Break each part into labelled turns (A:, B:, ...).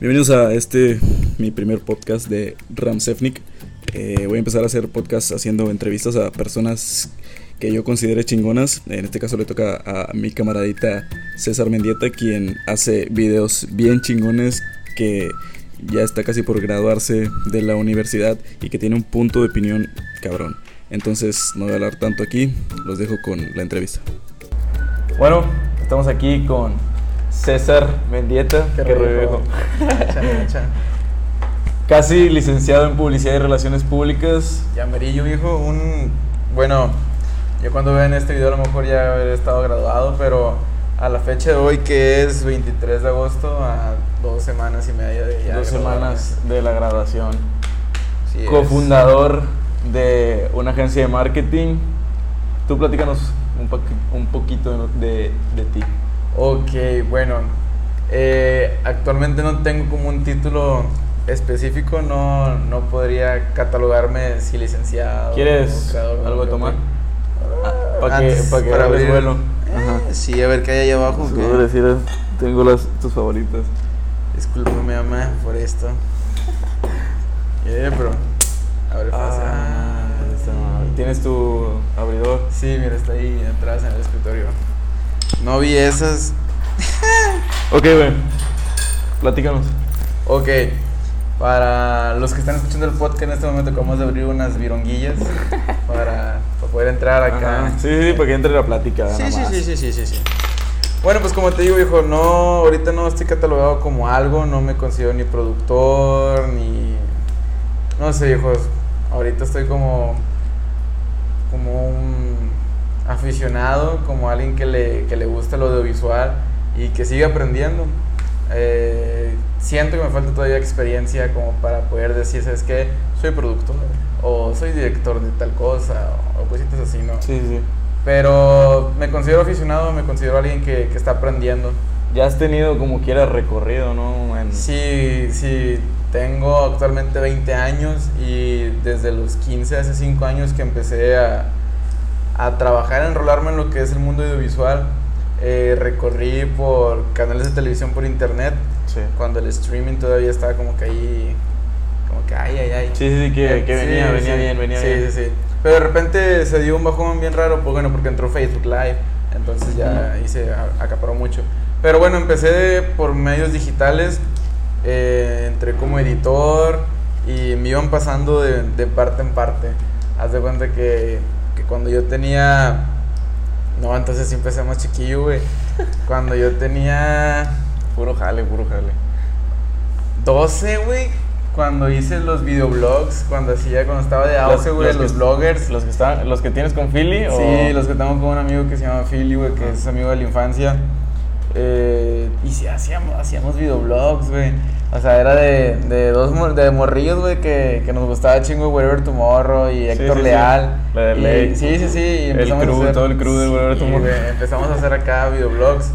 A: Bienvenidos a este, mi primer podcast de Ramsefnik. Eh, voy a empezar a hacer podcast haciendo entrevistas a personas que yo considere chingonas. En este caso le toca a mi camaradita César Mendieta, quien hace videos bien chingones que ya está casi por graduarse de la universidad y que tiene un punto de opinión cabrón. Entonces no voy a hablar tanto aquí, los dejo con la entrevista.
B: Bueno, estamos aquí con César Mendieta,
C: Qué
B: que
C: rollo.
B: re-
C: Echa, echa.
B: casi licenciado en Publicidad y Relaciones Públicas.
C: Ya Amarillo, viejo, un... Bueno, yo cuando vean este video a lo mejor ya haber estado graduado, pero a la fecha de hoy, que es 23 de agosto, a dos semanas y media de ya
B: dos semanas de la graduación.
C: Sí es.
B: Cofundador de una agencia de marketing. Tú platícanos un, un poquito de, de ti.
C: Ok, bueno, eh, actualmente no tengo como un título específico, no, no podría catalogarme si licenciado.
B: ¿Quieres
C: creador
B: algo de tomar? Para que,
C: Antes,
B: pa' que
C: para abrir.
B: vuelo.
C: Eh, sí, a ver qué hay ahí abajo.
B: A decir, tengo las, tus favoritas.
C: Discúlpame, mamá, por esto. Yeah, bro. Abre fácil.
B: Ah, esa madre. ¿Tienes tu abridor?
C: Sí, mira, está ahí atrás en el escritorio. No vi esas.
B: Ok, güey. Platícanos.
C: Ok. Para los que están escuchando el podcast en este momento, acabamos de abrir unas vironguillas para, para poder entrar acá.
B: Ajá. Sí, sí, para que entre la plática.
C: Sí,
B: nada
C: sí,
B: más.
C: sí, sí, sí, sí, sí. Bueno, pues como te digo, hijo, no, ahorita no estoy catalogado como algo, no me considero ni productor, ni... No sé, hijos, ahorita estoy como... como un aficionado, como alguien que le, que le gusta lo audiovisual y que sigue aprendiendo. Eh, siento que me falta todavía experiencia como para poder decir, ¿sabes qué? Soy productor, o soy director de tal cosa, o cositas así, ¿no?
B: Sí, sí.
C: Pero me considero aficionado, me considero alguien que, que está aprendiendo.
B: Ya has tenido como quiera recorrido, ¿no? En-
C: Sí, sí, tengo actualmente 20 años y desde los 15, hace 5 años que empecé a, a trabajar, a enrolarme en lo que es el mundo audiovisual, eh, recorrí por canales de televisión por internet,
B: Sí.
C: cuando el streaming todavía estaba como que ahí, como que ay, ay, ay.
B: Sí, sí, sí, que, que
C: Sí,
B: venía, venía
C: sí.
B: bien, venía
C: sí,
B: bien.
C: Sí, sí, Pero de repente se dio un bajón bien raro, pues bueno, porque entró Facebook Live, entonces ya ahí se acaparó mucho. Pero bueno, empecé por medios digitales, eh, entré como editor y me iban pasando de, de parte en parte. Haz de cuenta que, que cuando yo tenía... No, entonces sí empecé más chiquillo, güey. Cuando yo tenía
B: Puro jale, puro jale.
C: 12, güey, cuando hice los videoblogs, cuando hacía, cuando estaba de auge, güey, los,
B: que-
C: bloggers.
B: Los que, están, los que tienes con Philly o...
C: Sí, los que tengo con un amigo que se llama Philly, güey, que es amigo de la infancia. Eh, y sí, hacíamos, hacíamos videoblogs, güey. O sea, era de, de dos mor- de morrillos, güey, que, que nos gustaba chingo Wherever Tomorrow y Héctor
B: sí, sí.
C: Leal.
B: La de.
C: Sí, sí, sí. y
B: El
C: empezamos a hacer-
B: todo el crew de Wherever Tomorrow.
C: empezamos a hacer acá videoblogs.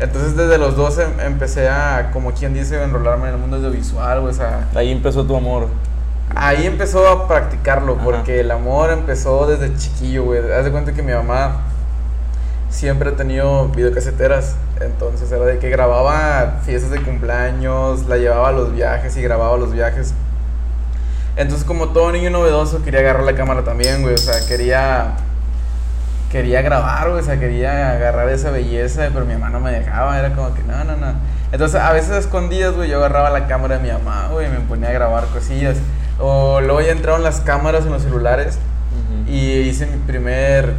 C: Entonces, desde los 12 em- empecé a, como quien dice, enrolarme en el mundo audiovisual, güey, o sea...
B: Ahí empezó tu amor.
C: Ahí empezó a practicarlo,
B: Ajá.
C: porque el amor empezó desde chiquillo, güey. Haz de cuenta que mi mamá siempre ha tenido videocaseteras. Entonces era de que grababa fiestas de cumpleaños, la llevaba a los viajes y grababa los viajes. Entonces, como todo niño novedoso, quería agarrar la cámara también, güey. O sea, quería. Quería grabar, güey. O sea, quería agarrar esa belleza, pero mi mamá no me dejaba. Era como que, no, no, no. Entonces, a veces a escondidas, güey, yo agarraba la cámara de mi mamá, güey, y me ponía a grabar cosillas. O luego ya entraron las cámaras en los celulares. Y hice mi primer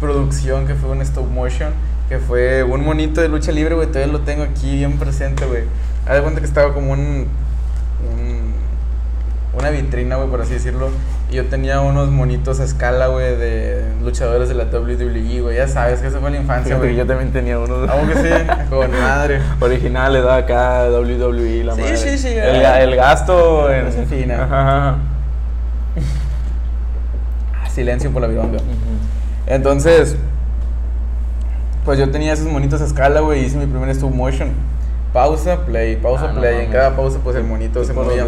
C: producción que fue un stop motion, que fue un monito de lucha libre, güey, todavía lo tengo aquí bien presente, güey. Haz de cuenta que estaba como un, un- una vitrina, güey, por así decirlo, y yo tenía unos monitos a escala, güey, de luchadores de la WWE, güey, ya sabes que eso fue la infancia, güey.
B: yo también tenía uno
C: ¿Cómo que sí? Con madre.
B: original, le da acá WWE, la
C: Sí,
B: madre.
C: sí, sí,
B: El, ga- el gasto en...
C: No fina.
B: Ajá, ajá.
C: Silencio por la vironga. Entonces, pues yo tenía esos monitos a escala, güey, y hice mi primer stop motion. Pausa, play, pausa,
B: Ah, no
C: play. en
B: mames.
C: cada pausa, pues el monito se movía.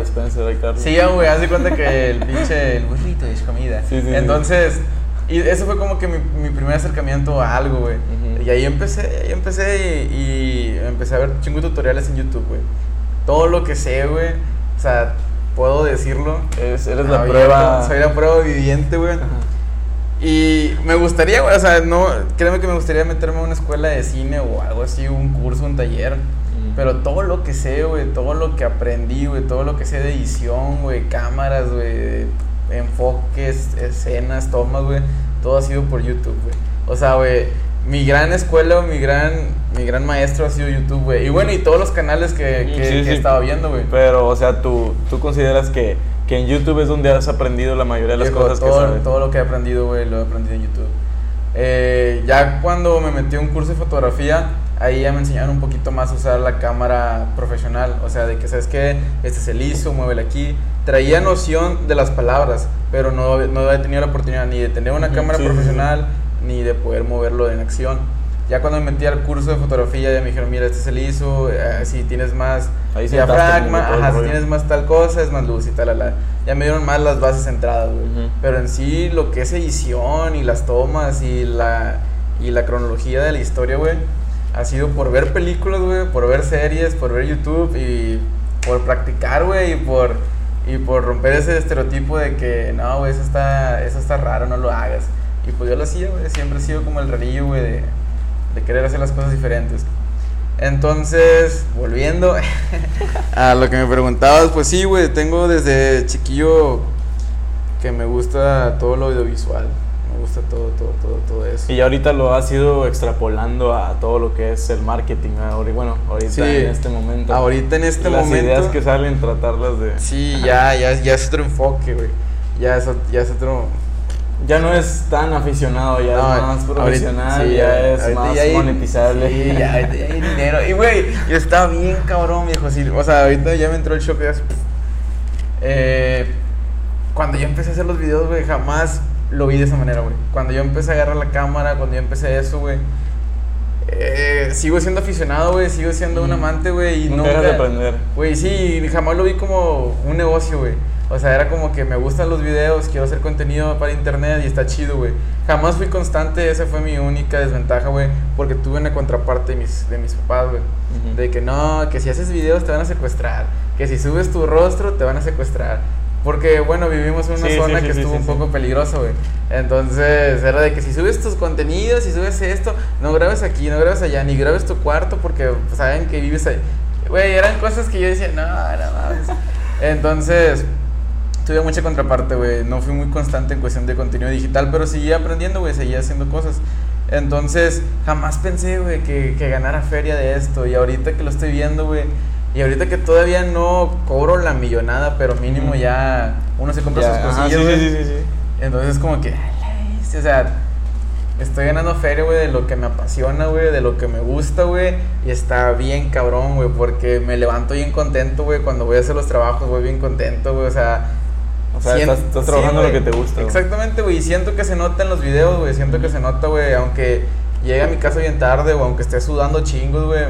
C: Sí, güey, haz de cuenta que el pinche el burrito es comida.
B: Sí, sí, sí.
C: Entonces, y eso fue como que mi, mi primer acercamiento a algo, güey. Y ahí empecé, ahí empecé y, y empecé a ver chingo de tutoriales en YouTube, güey. todo lo que sé, güey, o sea, puedo decirlo.
B: Eres, la prueba.
C: Soy la prueba viviente, güey. Y me gustaría, güey, o sea, no, créeme que me gustaría meterme a una escuela de cine o algo así, un curso, un taller.
B: Mm.
C: Pero todo lo que sé, güey, todo lo que aprendí, güey, todo lo que sé de edición, güey, cámaras, güey, enfoques, escenas, tomas, güey, todo ha sido por YouTube, güey. O sea, güey, mi gran escuela, mi gran, mi gran maestro ha sido YouTube, güey. Y bueno, y todos los canales que, que,
B: sí,
C: que
B: sí.
C: he estado viendo, güey.
B: Pero, o sea, tú, tú consideras que, que en YouTube es donde has aprendido la mayoría de las
C: Viejo,
B: cosas
C: todo,
B: que sabes.
C: todo lo que he aprendido, güey, lo he aprendido en YouTube. Eh, ya cuando me metí a un curso de fotografía, ahí ya me enseñaron un poquito más a usar la cámara profesional. O sea, de que, ¿sabes qué? Este es el ISO, muévele aquí. Traía noción de las palabras, pero no, no había tenido la oportunidad ni de tener una cámara
B: sí, sí, sí.
C: profesional, ni de poder moverlo en acción. Ya cuando me metí al curso de fotografía, ya me dijeron, mira, este es el ISO, eh, si tienes más
B: Ahí
C: diafragma, ajá, si tienes más tal cosa, es más luz y tal, la, la. Ya me dieron más las bases centradas, güey.
B: Ujú.
C: Pero en sí, lo que es edición y las tomas y la, y la cronología de la historia, güey, ha sido por ver películas, güey, por ver series, por ver YouTube y por practicar, güey, y por, y por romper ese estereotipo de que, no, güey, eso está, eso está raro, no lo hagas. Y pues yo lo hacía, güey, siempre he sido como el rarillo, güey, de, de querer hacer las cosas diferentes. Entonces, volviendo a lo que me preguntabas, pues sí, güey, tengo desde chiquillo que me gusta todo lo audiovisual, me gusta todo, todo, todo, todo eso.
B: Y ya ahorita lo has ido extrapolando a todo lo que es el marketing. Bueno, ahorita
C: Sí.
B: en este momento.
C: Ahorita en este
B: las
C: momento,
B: ideas que salen, tratarlas de.
C: sí, ya, ya, ya es otro enfoque, güey, ya es, ya es otro...
B: Ya no es tan aficionado, ya
C: No,
B: es más
C: ahorita-
B: profesional,
C: sí,
B: ya es
C: ahorita
B: más
C: ya hay-
B: monetizable.
C: Sí, ya, ahorita ya hay dinero. Y, güey, yo estaba bien cabrón, viejo. Sí, o sea, ahorita ya me entró el shock. ya Eh, cuando yo empecé a hacer los videos, güey, jamás lo vi de esa manera, güey. Cuando yo empecé a agarrar la cámara, cuando yo empecé eso, güey. eh, sigo siendo aficionado, güey. Sigo siendo un
B: Mm.
C: amante, güey. Y
B: Nunca de aprender.
C: Güey, sí, jamás lo vi como un negocio, güey. O sea, era como que me gustan los videos, quiero hacer contenido para internet y está chido, güey. Jamás fui constante, esa fue mi única desventaja, güey. Porque tuve una contraparte de mis, de mis papás, güey. De que no, que si haces videos te van a secuestrar. Que si subes tu rostro te van a secuestrar. Porque, bueno, vivimos en una
B: Sí,
C: zona
B: sí,
C: que
B: sí,
C: estuvo un poco peligrosa, güey. Entonces, era de que si subes tus contenidos, si subes esto, no grabes aquí, no grabes allá, ni grabes tu cuarto porque saben que vives ahí. Güey, eran cosas que yo decía, no, no mames. Entonces, tuve mucha contraparte, güey. No fui muy constante en cuestión de contenido digital, pero seguía aprendiendo, güey, seguía haciendo cosas. Entonces, jamás pensé, güey, que, que ganara feria de esto. Y ahorita que lo estoy viendo, güey, y ahorita que todavía no cobro la millonada, pero mínimo ya uno se compra
B: Ya,
C: sus
B: ajá,
C: cosillas, güey.
B: sí, sí, sí, sí.
C: Entonces, como que, o sea, estoy ganando feria, güey, de lo que me apasiona, güey, de lo que me gusta, güey. Y está bien cabrón, güey, porque me levanto bien contento, güey, cuando voy a hacer los trabajos, voy bien contento, güey, o sea.
B: O sea,
C: siento-
B: estás, estás
C: sí,
B: trabajando lo que te gusta.
C: Exactamente, güey, y siento que se nota en los videos, güey, siento que se nota, güey, aunque llegue a mi casa bien tarde, o aunque esté sudando chingos, güey.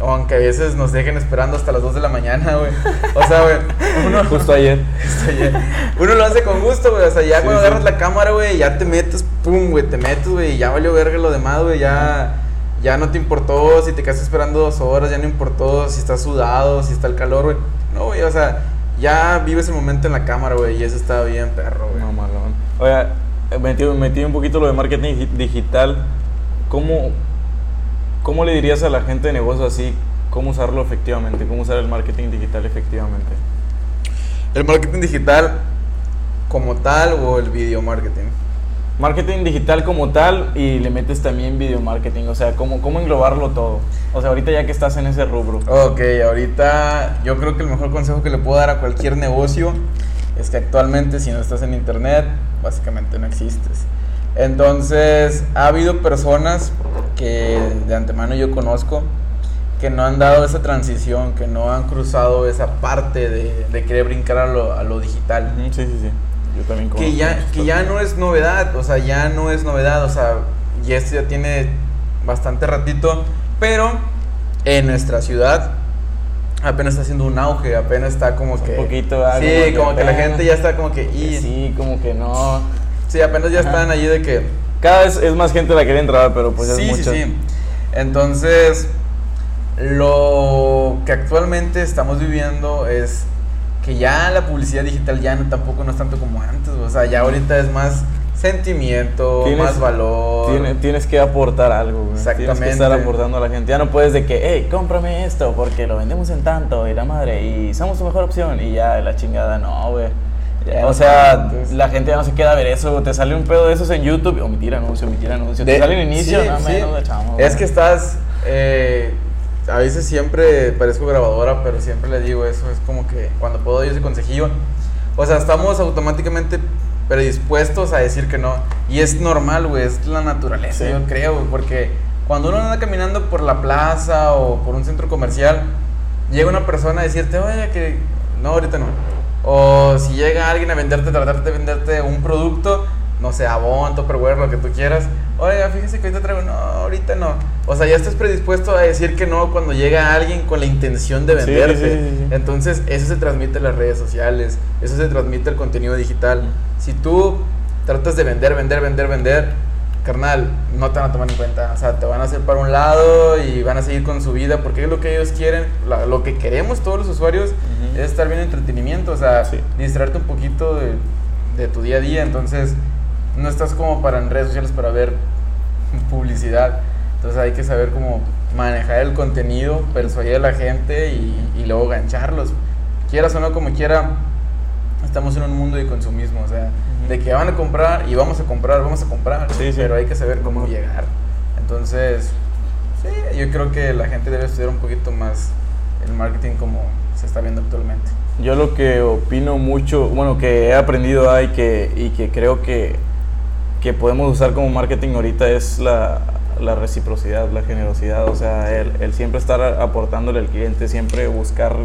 C: O aunque a veces nos dejen esperando hasta las 2 de la mañana, güey. O sea, güey, uno,
B: Justo ayer.
C: Oye, Uno lo hace con gusto, güey. O sea, ya
B: Sí,
C: cuando
B: sí.
C: agarras la cámara, güey, ya te metes, pum, güey, te metes, güey, ya valió verga lo demás, güey. Ya, ya no te importó si te quedaste esperando dos horas, ya no importó si estás sudado, si está el calor, güey. No, güey, o sea, ya vives el momento en la cámara, güey, y eso está bien, perro, güey.
B: No, malón. Oiga, eh, metí, metí un poquito lo de marketing digi- digital. ¿Cómo, ¿Cómo le dirías a la gente de negocio así cómo usarlo efectivamente? ¿Cómo usar el marketing digital efectivamente?
C: El marketing digital como tal o el video marketing.
B: Marketing digital como tal y le metes también video marketing. O sea, ¿cómo, cómo englobarlo todo? O sea, ahorita ya que estás en ese rubro.
C: Ok, ahorita yo creo que el mejor consejo que le puedo dar a cualquier negocio es que actualmente si no estás en internet, básicamente no existes. Entonces, ha habido personas que de antemano yo conozco que no han dado esa transición, que no han cruzado esa parte de, de querer brincar a lo, a lo digital
B: Sí, sí, sí. Yo también
C: que ya, que ya no es novedad, o sea, ya no es novedad, o sea, y esto ya tiene bastante ratito, pero en nuestra ciudad apenas está haciendo un auge, apenas está como que...
B: poquito, ah,
C: sí,
B: como que
C: como que la gente ya está como que... Y, sí.
B: Sí, como que no.
C: apenas ya
B: Ajá.
C: están allí de que...
B: Cada vez es más gente la que quiere entrar, pero pues
C: sí,
B: es
C: sí,
B: mucha.
C: sí. Entonces, Lo que actualmente estamos viviendo es que ya la publicidad digital ya no, tampoco no es tanto como antes, o sea, ya ahorita es más sentimiento,
B: Tienes-
C: más valor.
B: Tienes, tienes que aportar algo, güey. Tienes que
C: Exactamente.
B: estar aportando a la gente. Ya no puedes de que, hey, cómprame esto porque lo vendemos en tanto y la madre y somos tu mejor opción y ya, la chingada, no, güey.
C: Ya
B: o sea, la gente ya no se queda a ver eso. Te sale un pedo de esos en YouTube, omitir anuncio, omitir anuncio.
C: De-
B: te sale el inicio,
C: sí,
B: no
C: sí.
B: echamos.
C: Es que estás. eh, a veces siempre parezco grabadora, pero siempre le digo eso. Es como que cuando puedo doy ese consejillo. O sea, estamos automáticamente predispuestos a decir que no. Y es normal, güey. Es la naturaleza,
B: Sí.
C: yo creo, güey. Porque cuando uno anda caminando por la plaza o por un centro comercial, llega una persona a decirte, oye, que. No, ahorita no. O si llega alguien a venderte, tratarte de venderte un producto, no sé, Avon, Tupperware, lo que tú quieras. Oiga, fíjese que ahorita traigo, no, ahorita no. O sea, ya estás predispuesto a decir que no cuando llega alguien con la intención de venderte.
B: sí, sí, sí.
C: Entonces, eso se transmite en las redes sociales, eso se transmite el contenido digital. Si tú tratas de vender, vender, vender, vender, carnal, no te van a tomar en cuenta. O sea, te van a hacer para un lado y van a seguir con su vida porque es lo que ellos quieren, la- lo que queremos todos los usuarios es estar bien entretenimiento, o sea, distraerte un poquito de, de tu día a día. Entonces, no estás como para en redes sociales para ver publicidad. Entonces, hay que saber cómo manejar el contenido, persuadir a la gente y, y luego gancharlos. Quieras o no, como quiera, estamos en un mundo de consumismo, o sea, de que van a comprar y vamos a comprar, vamos a comprar,
B: Sí, sí.
C: pero hay que saber cómo llegar. Entonces, sí, yo creo que la gente debe estudiar un poquito más el marketing como se está viendo actualmente.
B: Yo lo que opino mucho, bueno, que he aprendido ahí que, y que creo que, que podemos usar como marketing ahorita es la, la reciprocidad, la generosidad, o sea, el, el siempre estar aportándole al cliente, siempre buscar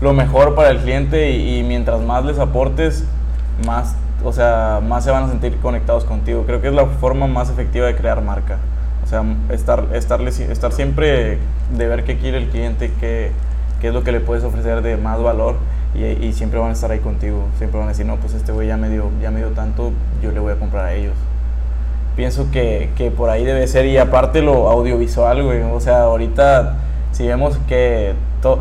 B: lo mejor para el cliente y, y mientras más les aportes, más, o sea, más se van a sentir conectados contigo. Creo que es la forma más efectiva de crear marca. O sea, estar, estarle, estar siempre de ver qué quiere el cliente, qué, qué es lo que le puedes ofrecer de más valor y, y siempre van a estar ahí contigo. Siempre van a decir, no, pues este güey ya me dio, ya me dio tanto, yo le voy a comprar a ellos. Pienso que, que por ahí debe ser y aparte lo audiovisual, güey. O sea, ahorita si vemos que to-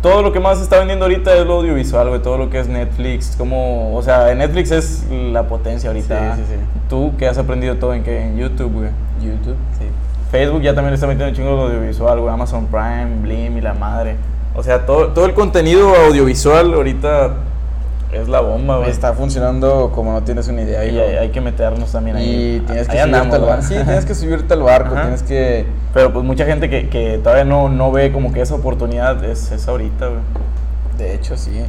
B: todo lo que más se está vendiendo ahorita es lo audiovisual, güey. Todo lo que es Netflix, como, o sea, Netflix es la potencia ahorita.
C: Sí, sí, sí.
B: Tú que has aprendido todo en, qué? en YouTube, güey.
C: YouTube, sí.
B: Facebook ya también le está metiendo un chingo de audiovisual, güey. Amazon Prime, Blim y la madre. O sea, todo, todo el contenido audiovisual ahorita es la bomba, güey.
C: Está funcionando como no tienes una idea.
B: Y hay, hay que meternos también ahí.
C: Y tienes que
B: Ahí
C: subirte
B: andamos,
C: al barco. Sí, tienes que subirte al barco,
B: Ajá.
C: tienes que...
B: Pero pues mucha gente que, que todavía no, no ve como que esa oportunidad es, es ahorita, güey.
C: De hecho, sí.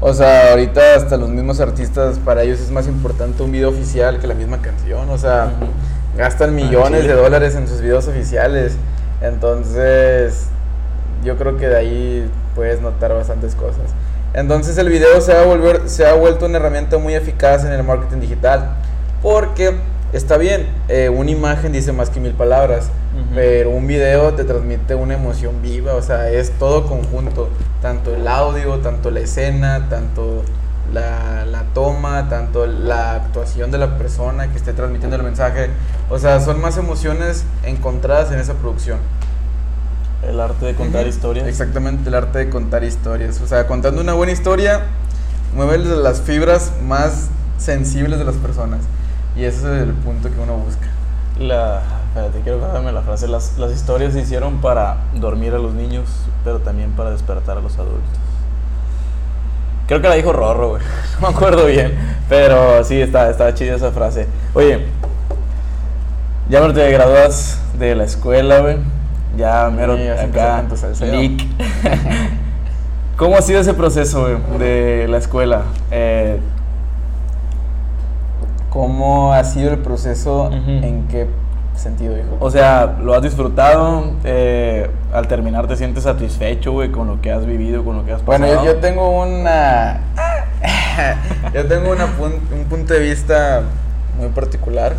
C: O sea, ahorita hasta los mismos artistas, para ellos es más importante un video oficial que la misma canción. O sea, gastan millones
B: Chile.
C: de dólares en sus videos oficiales. Entonces, yo creo que de ahí puedes notar bastantes cosas. Entonces, el video se ha, volver, se ha vuelto una herramienta muy eficaz en el marketing digital. Porque está bien, eh, una imagen dice más que mil palabras. Pero un video te transmite una emoción viva, o sea, es todo conjunto, tanto el audio, tanto la escena, tanto la, la toma, tanto la actuación de la persona que esté transmitiendo el mensaje, o sea, son más emociones encontradas en esa producción.
B: El arte de contar
C: Ujú.
B: historias.
C: Exactamente, el arte de contar historias, o sea, contando una buena historia, mueve las fibras más sensibles de las personas, y ese es el punto que uno busca.
B: La, espérate, quiero acordarme la frase. Las, las historias se hicieron para dormir a los niños, pero también para despertar a los adultos. Creo que la dijo Rorro, güey. No me acuerdo bien. Pero sí, está, está chida esa frase. Oye, ya me te gradúas de la escuela, güey. Ya mero
C: Sí,
B: acá. leak. ¿Cómo ha sido ese proceso, de la escuela? Eh,
C: ¿Cómo ha sido el proceso? ¿En qué sentido, hijo?
B: O sea, ¿lo has disfrutado? Eh, al terminar te sientes satisfecho, güey, con lo que has vivido, con lo que has pasado.
C: Bueno, yo, yo tengo una. yo tengo una pun- un punto de vista muy particular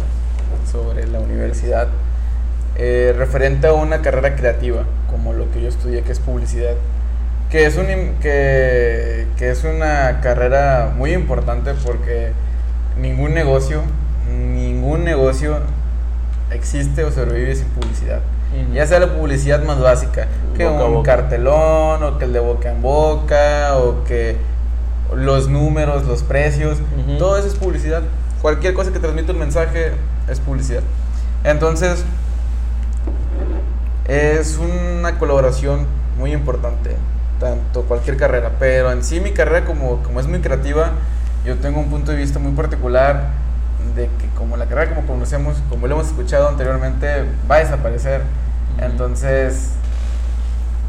C: sobre la universidad. Eh, referente a una carrera creativa, como lo que yo estudié, que es publicidad. Que es, un, que, que es una carrera muy importante porque ningún negocio, ningún negocio existe o sobrevive sin publicidad. Ya sea la publicidad más básica, que
B: Boca
C: un cartelón, o que el de boca en boca, o que los números, los precios,
B: Ujú.
C: todo eso es publicidad. Cualquier cosa que transmite un mensaje es publicidad. Entonces, es una colaboración muy importante, tanto cualquier carrera, pero en sí mi carrera como, como es muy creativa, yo tengo un punto de vista muy particular de que como la carrera como conocemos, como lo hemos escuchado anteriormente, va a desaparecer. Entonces,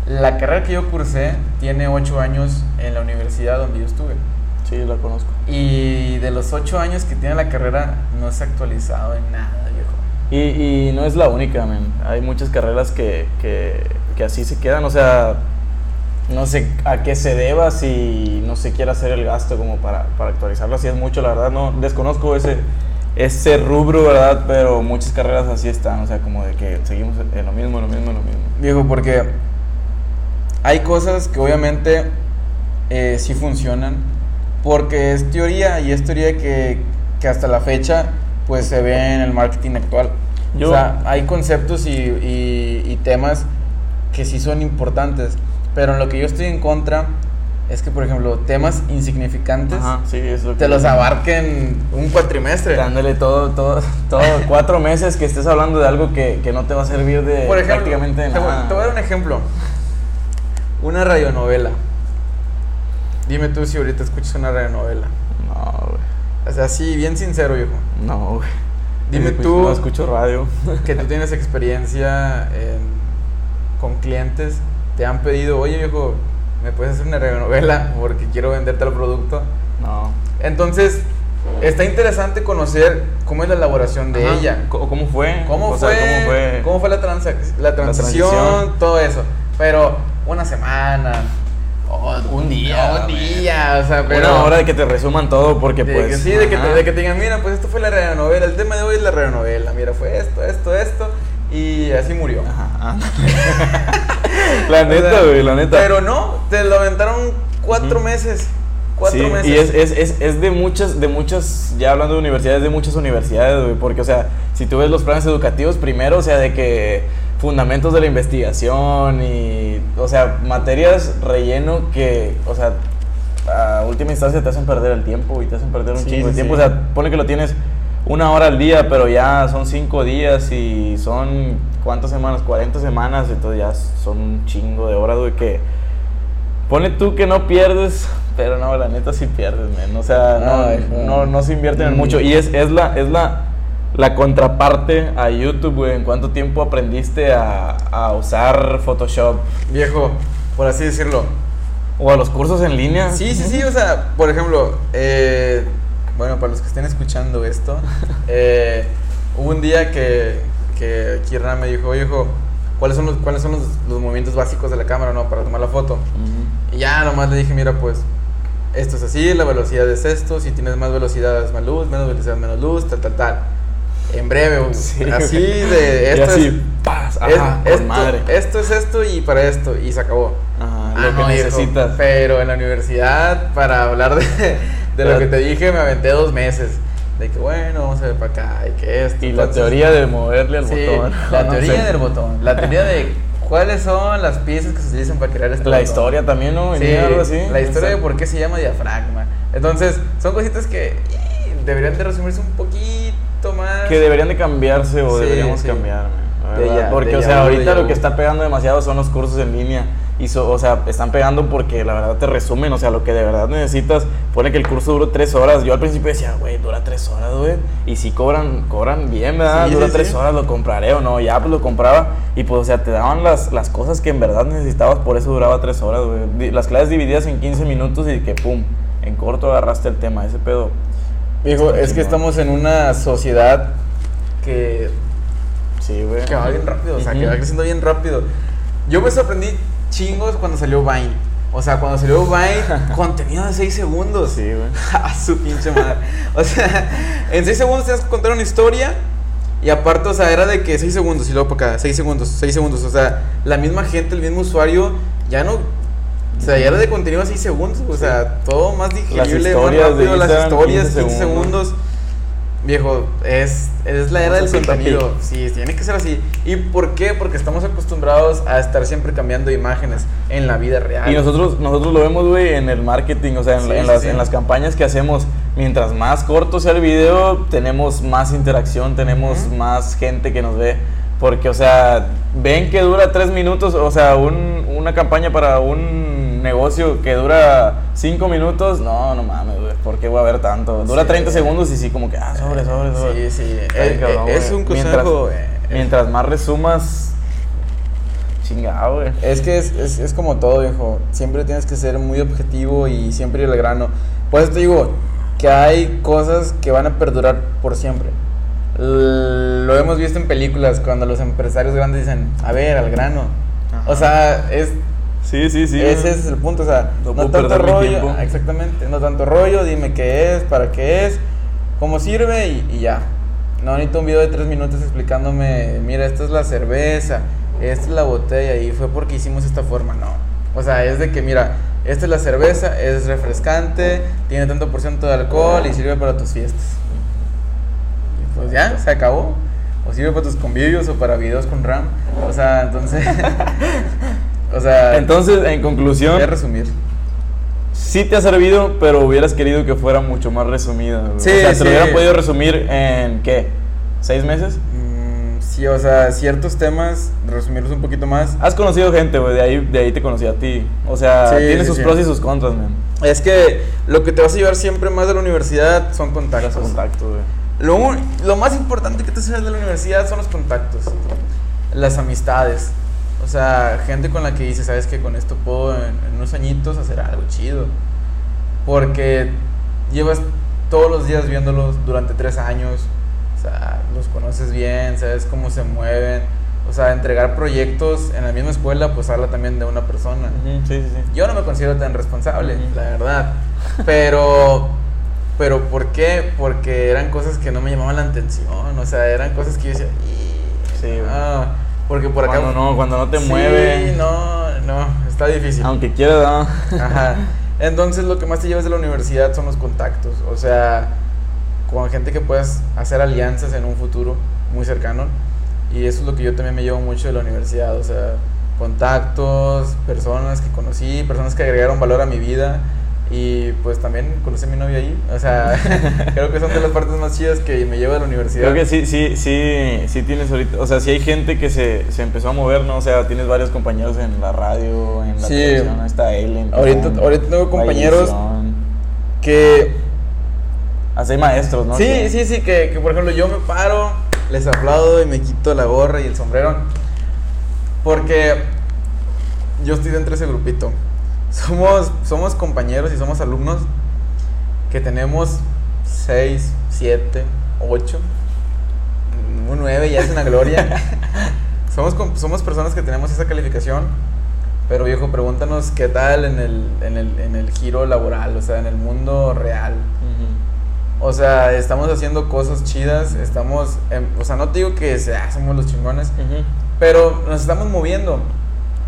C: la carrera que yo cursé tiene ocho años en la universidad donde yo estuve.
B: Sí, la conozco.
C: Y de los ocho años que tiene la carrera, no se ha actualizado en nada.
B: Y, y no es la única, men. Hay muchas carreras que, que, que así se quedan. O sea, no sé a qué se deba si no se quiere hacer el gasto como para, para actualizarlo. Así es mucho, la verdad. No desconozco ese, ese rubro, ¿verdad? Pero muchas carreras así están. O sea, como de que seguimos en lo mismo, en lo mismo, en lo mismo.
C: Viejo, porque hay cosas que obviamente eh, sí funcionan, porque es teoría y es teoría que, que hasta la fecha pues se ve en el marketing actual.
B: Yo-
C: O sea, hay conceptos y, y- y temas que sí son importantes, pero en lo que yo estoy en contra es que, por ejemplo, temas insignificantes
B: Ajá, sí, es lo que.
C: te los abarquen un cuatrimestre.
B: Dándole todo, todo, todo, cuatro meses que estés hablando de algo que, que no te va a servir de
C: Por ejemplo,
B: prácticamente de nada.
C: te voy a dar un ejemplo. Una radionovela. Dime tú si ahorita escuchas una radionovela. O sea, sí, bien sincero, viejo.
B: No, güey.
C: Dime
B: Escucho-
C: tú-
B: No escucho radio.
C: Que tú tienes experiencia en- con clientes. Te han pedido, oye, viejo, ¿me puedes hacer una radionovela? Porque quiero venderte el producto.
B: No.
C: Entonces, está interesante conocer cómo es la elaboración de
B: Ajá.
C: ella.
B: ¿Cómo fue?
C: ¿Cómo,
B: O sea,
C: fue,
B: ¿Cómo fue?
C: ¿Cómo fue la, transa- la transición?
B: transición.
C: Todo eso. Pero una semana.
B: Un día,
C: Un día. O sea, pero.
B: Una hora de que te resuman todo porque
C: de
B: pues...
C: que sí, de que, te, de que te digan, mira, pues esto fue la radionovela. El tema de hoy es la radionovela. Mira, fue esto, esto, esto. Y así murió.
B: Ajá, ándale. la
C: O
B: neta,
C: sea,
B: güey, la neta.
C: Pero no, te lo aventaron cuatro meses. Cuatro
B: Sí,
C: meses.
B: Y es, es, es, es de muchas, de muchas, ya hablando de universidades, de muchas universidades, güey, porque, o sea, si tú ves los planes educativos, primero, o sea, de que fundamentos de la investigación y, o sea, materias relleno que, o sea, a última instancia te hacen perder el tiempo y te hacen perder un
C: Sí,
B: chingo de
C: sí,
B: tiempo, o sea, pone que lo tienes una hora al día, pero ya son cinco días y son, ¿cuántas semanas? 40 semanas, entonces ya son un chingo de horas, güey, que... Pone tú que no pierdes, pero no, la neta sí pierdes, men. O sea, no,
C: Ay,
B: no, no se invierten en mucho. Y es, es, la, es la, la contraparte a YouTube, güey. ¿En cuánto tiempo aprendiste a, a usar Photoshop?
C: Viejo, por así decirlo.
B: O a los cursos en línea.
C: Sí, sí, sí, o sea, por ejemplo, eh, bueno, para los que estén escuchando esto, eh, hubo un día que, que Kierna me dijo, oye, hijo, ¿cuáles son, los, cuáles son los, los movimientos básicos de la cámara, no, para tomar la foto? Y ya nomás le dije, mira, pues, esto es así, la velocidad es esto, si tienes más velocidad es más luz, menos velocidad menos luz, tal, tal, tal. En breve, güey,
B: Sí,
C: así de,
B: Y
C: esto
B: así,
C: es...
B: paz,
C: es-
B: ajá,
C: esto,
B: madre.
C: esto es esto y para esto, y se acabó.
B: Ajá,
C: Ah,
B: lo
C: no,
B: que necesitas.
C: Pero en la universidad, para hablar de, de lo que te dije, me aventé dos meses. De que bueno, vamos a ver para acá, y que esto.
B: Y la teoría de moverle al
C: Sí,
B: botón.
C: La
B: No
C: teoría
B: sé.
C: del botón. La teoría de cuáles son las piezas que se utilizan para crear este
B: La
C: botón.
B: historia también, ¿no?
C: Sí,
B: Venía algo así.
C: la historia de por qué se llama diafragma. Entonces, son cositas que eh, deberían de resumirse un poquito más.
B: Que deberían de cambiarse o
C: Sí,
B: deberíamos
C: sí.
B: cambiar,
C: De ya-
B: porque,
C: de
B: o
C: ya
B: sea,
C: de
B: ahorita
C: ya
B: lo que está pegando demasiado son los cursos en línea. Y so- o sea, están pegando porque la verdad te resumen, o sea, lo que de verdad necesitas. Pone que el curso dura tres horas. Yo al principio decía, güey, dura tres horas, güey. Y si cobran, cobran bien, ¿verdad?
C: Sí,
B: dura
C: sí,
B: tres
C: sí.
B: horas, lo compraré o no. Ya pues lo compraba. Y pues, o sea, te daban las, las cosas que en verdad necesitabas, por eso duraba tres horas, güey. Las clases divididas en 15 minutos y que, pum, en corto agarraste el tema. Ese pedo.
C: Hijo,
B: Está
C: es que estamos en una sociedad que
B: Sí, güey.
C: que va bien rápido, o sea, que va creciendo bien rápido. Yo me sorprendí chingos cuando salió Vine. O sea, cuando salió Vine, contenido de 6 segundos.
B: Sí, güey.
C: A su pinche madre. O sea, en 6 segundos tienes que contar una historia. Y aparte, o sea, era de que 6 segundos y luego para acá, 6 segundos, 6 segundos. O sea, la misma gente, el mismo usuario, ya no. O sea, ya era de contenido a 6 segundos. O sea, todo más digerible, más rápido, las historias,
B: 15
C: 15 segundos. Viejo, es, es la era del
B: Vamos hacer
C: contenido. Sí, tiene que ser así. ¿Y por qué? Porque estamos acostumbrados a estar siempre cambiando imágenes en la vida real.
B: Y nosotros, nosotros lo vemos, güey, en el marketing, o sea, en,
C: Sí,
B: en
C: sí,
B: las,
C: sí.
B: en las campañas que hacemos. Mientras más corto sea el video, tenemos más interacción, tenemos
C: Ujú.
B: más gente que nos ve. Porque, o sea, ven que dura tres minutos, o sea, un- una campaña para un negocio que dura cinco minutos, no, no mames, güey, ¿por qué voy a ver tanto? Dura
C: Sí.
B: 30 segundos y sí, como que, ah, sobre, sobre, sobre.
C: Sí, sí.
B: Está bien
C: Eh,
B: cabrón,
C: eh, es
B: güey.
C: un consejo. eh,
B: Mientras más resumas, chingado, güey.
C: Es que es, es, es como todo, viejo. Siempre tienes que ser muy objetivo y siempre ir al grano. Por eso te digo que hay cosas que van a perdurar por siempre. L- Lo hemos visto en películas cuando los empresarios grandes dicen, a ver, al grano.
B: Ajá.
C: O sea, es,
B: Sí, sí, sí.
C: ese es el punto. O sea,
B: No
C: tanto rollo. ah, Exactamente, no tanto rollo. Dime qué es, para qué es, cómo sirve y, y ya. No necesito un video de tres minutos explicándome, mira, esta es la cerveza, esta es la botella y fue porque hicimos esta forma. No. O sea, es de que, mira, esta es la cerveza, es refrescante, tiene tanto por ciento de alcohol y sirve para tus fiestas. Y pues ya, se acabó. O sirve para tus convivios o para videos con RAM. O sea, entonces. o sea,
B: Entonces, en conclusión,
C: voy a resumir.
B: sí te ha servido, pero hubieras querido que fuera mucho más resumido. güey.
C: Sí,
B: o sea,
C: sí.
B: lo hubiera podido resumir en, ¿qué? ¿Seis meses?
C: Mm, sí, o sea, ciertos temas, resumirlos un poquito más.
B: Has conocido gente, güey, de ahí, de ahí te conocí a ti. O sea,
C: Sí,
B: tiene
C: sí,
B: sus pros y sus contras, man.
C: Es que lo que te vas a llevar siempre más de la universidad son contactos.
B: Los contactos, güey.
C: Lo, lo más importante que te llevas de la universidad son los contactos, las amistades. O sea, gente con la que dices, sabes que con esto puedo en, en unos añitos hacer algo chido. Porque llevas todos los días viéndolos durante tres años. O sea, los conoces bien, sabes cómo se mueven. O sea, entregar proyectos en la misma escuela, pues habla también de una persona.
B: Sí, sí, sí.
C: Yo no me considero tan responsable, la verdad. Pero, pero ¿por qué? Porque eran cosas que no me llamaban la atención. O sea, eran cosas que yo decía, "Y,
B: Sí.
C: Ah", porque por acá.
B: Cuando no, cuando no te
C: Sí, no, no, está difícil.
B: Aunque quieras, ¿no?
C: Ajá. Entonces, lo que más te llevas de la universidad son los contactos. O sea, con gente que puedas hacer alianzas en un futuro muy cercano. Y eso es lo que yo también me llevo mucho de la universidad. O sea, contactos, personas que conocí, personas que agregaron valor a mi vida. Y pues también conocí a mi novia ahí. O sea, creo que son de las partes más chidas que me llevo de la universidad.
B: Creo que sí, sí, sí, sí tienes ahorita, o sea, sí hay gente que se, se empezó a mover, ¿no? O sea, tienes varios compañeros en la radio, en la
C: Sí.
B: televisión, está Ellen.
C: Ahorita- ahorita tengo compañeros. Que
B: Hasta hay maestros, ¿no?
C: Sí,
B: Que-
C: sí, sí, que, que, por ejemplo yo me paro, les aplaudo y me quito la gorra y el sombrero. Porque yo estoy dentro de ese grupito. Somos, somos compañeros y somos alumnos que tenemos 6, 7, 8, un 9 ya es una gloria. somos, somos personas que tenemos esa calificación. Pero viejo, pregúntanos qué tal en el, en, el, en el giro laboral, o sea, en el mundo real.
B: Ujú.
C: O sea, estamos haciendo cosas chidas, estamos, en- o sea, no te digo que sea, somos los chingones,
B: Ujú.
C: pero nos estamos moviendo.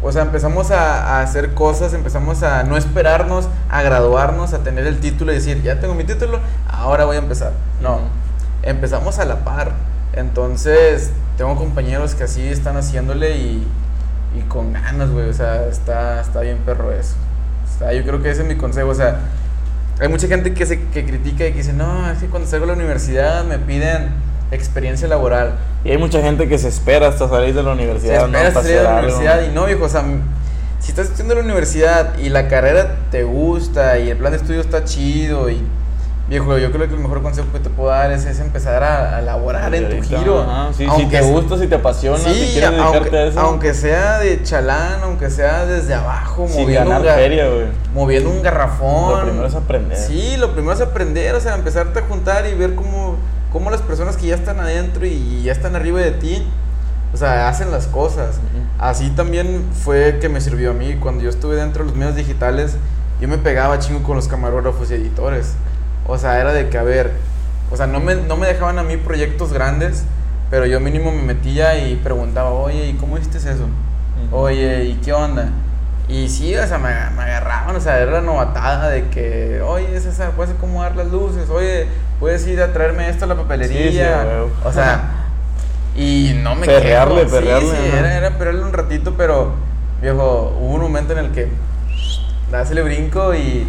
C: O sea, empezamos a, a hacer cosas, empezamos a no esperarnos, a graduarnos, a tener el título y decir, ya tengo mi título, ahora voy a empezar. No, empezamos a la par. Entonces, tengo compañeros que así están haciéndole y, y con ganas, güey. O sea, está, está bien perro eso. Está, yo creo que ese es mi consejo. O sea, hay mucha gente que, se, que critica y que dice, no, es que cuando salgo de la universidad me piden experiencia laboral.
B: Y hay mucha gente que se espera hasta salir de la
C: Se
B: universidad,
C: espera
B: ¿no?
C: hasta salir de la
B: algo.
C: universidad y no, viejo, o sea, si estás estudiando en la universidad y la carrera te gusta y el plan de estudio está chido y, viejo, yo creo que el mejor consejo que te puedo dar es, es empezar a, a laborar en tu giro.
B: ajá, sí, si
C: Aunque
B: te
C: s-
B: gusta, si te apasiona, si
C: Sí,
B: quieres dedicarte
C: aunque,
B: a eso.
C: aunque sea de chalán, aunque sea desde abajo,
B: sin
C: moviendo,
B: ganar
C: un,
B: feria,
C: moviendo un garrafón.
B: Lo primero es aprender.
C: Sí, lo primero es aprender, o sea, empezarte a juntar y ver cómo, cómo las personas que ya están adentro y ya están arriba de ti, o sea, hacen las cosas. Así también fue que me sirvió a mí. Cuando yo estuve dentro de los medios digitales, yo me pegaba chingo con los camarógrafos y editores. O sea, era de que, a ver, o sea, no me, no me dejaban a mí proyectos grandes, pero yo mínimo me metía y preguntaba, oye, ¿y cómo hiciste eso?
B: Ujú.
C: Oye, ¿y qué onda? Y sí, o sea, me, me agarraban, o sea, era la novatada de que, oye, César, ¿puedes acomodar las luces? Oye, ¿puedes ir a traerme esto a la papelería?
B: Sí, sí,
C: o sea, y no me
B: Perrearle, perrearle,
C: Sí, sí, era, era perrearle un ratito, pero, viejo, hubo un momento en el que dásele brinco y,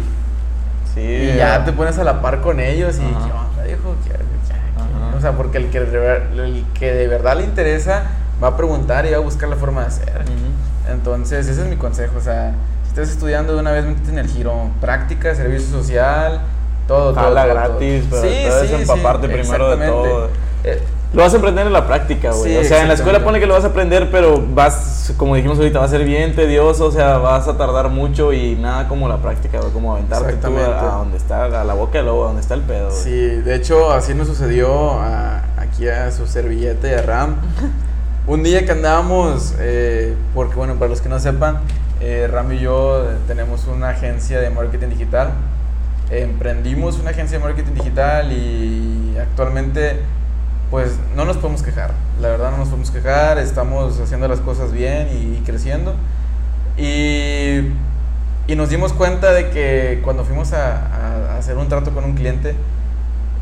B: Sí.
C: y ya te pones a la par con ellos y,
B: Ajá.
C: ¿qué onda, viejo? ¿Qué- qué-. O sea, porque el que, el que de verdad le interesa va a preguntar y va a buscar la forma de hacer.
B: Ujú.
C: Entonces, ese es mi consejo. O sea, si estás estudiando de una vez, métete en el giro. Práctica, servicio social, todo. todo,
B: Jala
C: todo,
B: gratis,
C: todo.
B: pero debes empaparte primero de todo.
C: Eh,
B: Lo vas a aprender en la práctica, güey.
C: Sí,
B: o sea, en la escuela pone que lo vas a aprender, pero vas, como dijimos ahorita, va a ser bien tedioso, o sea, vas a tardar mucho y nada como la práctica, güey, como aventarte tú a, a donde está, a la boca del lobo, a donde está el pedo. güey.
C: sí, de hecho, así nos sucedió a- aquí a su servilleta y a Ram. Un día que andábamos, eh, porque bueno, para los que no sepan, eh, Ram y yo eh, tenemos una agencia de marketing digital. Emprendimos una agencia de marketing digital y actualmente pues no nos podemos quejar. La verdad no nos podemos quejar, estamos haciendo las cosas bien y, creciendo. Y, nos dimos cuenta de que cuando fuimos a- a hacer un trato con un cliente,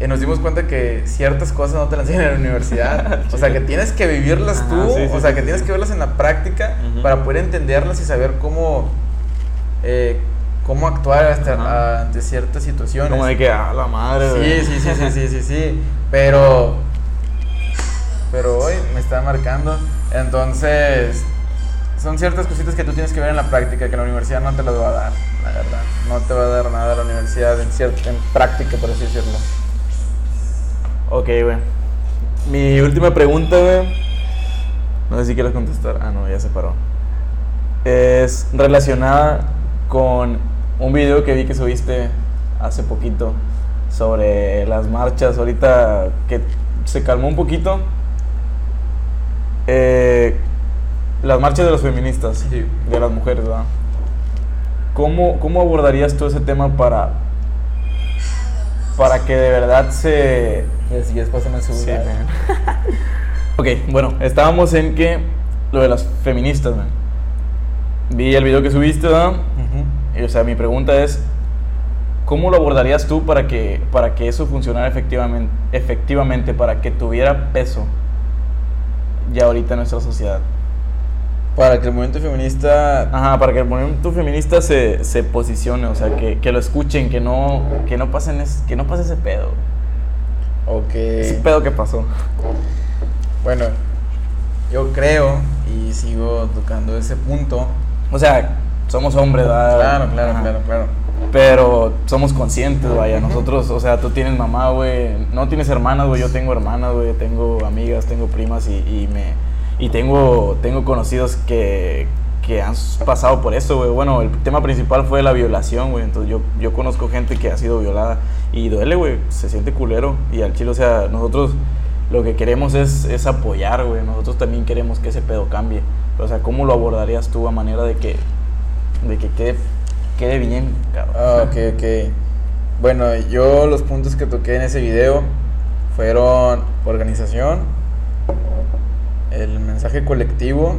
C: eh, nos dimos cuenta que ciertas cosas no te las enseñan en la universidad. o sea, que tienes que vivirlas
B: Ajá,
C: tú,
B: sí, sí,
C: o sea, que tienes que verlas en la práctica para poder entenderlas y saber cómo, eh, cómo actuar hasta- ante ciertas situaciones.
B: Como de que, ah, la madre.
C: Sí, sí, sí, sí, sí, sí, sí. Pero. Pero hoy me está marcando. Entonces. Son ciertas cositas que tú tienes que ver en la práctica que la universidad no te las va a dar, la verdad. No te va a dar nada la universidad en, en práctica, por así decirlo.
B: Ok, güey. Mi última pregunta, güey. No sé si quieres contestar. Ah, no, ya se paró. Es relacionada con un video que vi que subiste hace poquito sobre las marchas. Ahorita que se calmó un poquito. Eh, las marchas de las feministas,
C: Sí.
B: de las mujeres, ¿verdad? ¿Cómo, ¿Cómo abordarías tú ese tema para, para que de verdad se,
C: pásame el
B: Sí, ok, bueno, estábamos en que lo de las feministas, man. Vi el video que subiste.
C: Ujú.
B: Y, o sea, mi pregunta es, ¿cómo lo abordarías tú para que, para que eso funcionara efectivamente, efectivamente, para que tuviera peso ya ahorita en nuestra sociedad?
C: Para que el movimiento feminista.
B: Ajá, para que el movimiento feminista se, se posicione, o sea, que, que lo escuchen, que no, que no pasen es, que no pase ese pedo.
C: Ok.
B: Ese pedo que pasó.
C: Bueno, yo creo, y sigo tocando ese punto.
B: O sea, somos hombres, ¿verdad?
C: Claro, claro,
B: Ajá.
C: claro, claro.
B: Pero somos conscientes, vaya. Nosotros, o sea, tú tienes mamá, güey. No tienes hermanas, güey. Yo tengo hermanas, güey. Tengo amigas, tengo primas y, y me. Y tengo, tengo conocidos que, que han pasado por eso, güey. Bueno, el tema principal fue la violación, güey. Entonces yo, yo conozco gente que ha sido violada y duele, güey. Se siente culero. Y al chile, o sea, nosotros lo que queremos es, es apoyar, güey. Nosotros también queremos que ese pedo cambie. O sea, ¿cómo lo abordarías tú a manera de que, de que quede, quede bien, cabrón?
C: Ah, ok, ok. Bueno, yo los puntos que toqué en ese video fueron organización, el mensaje colectivo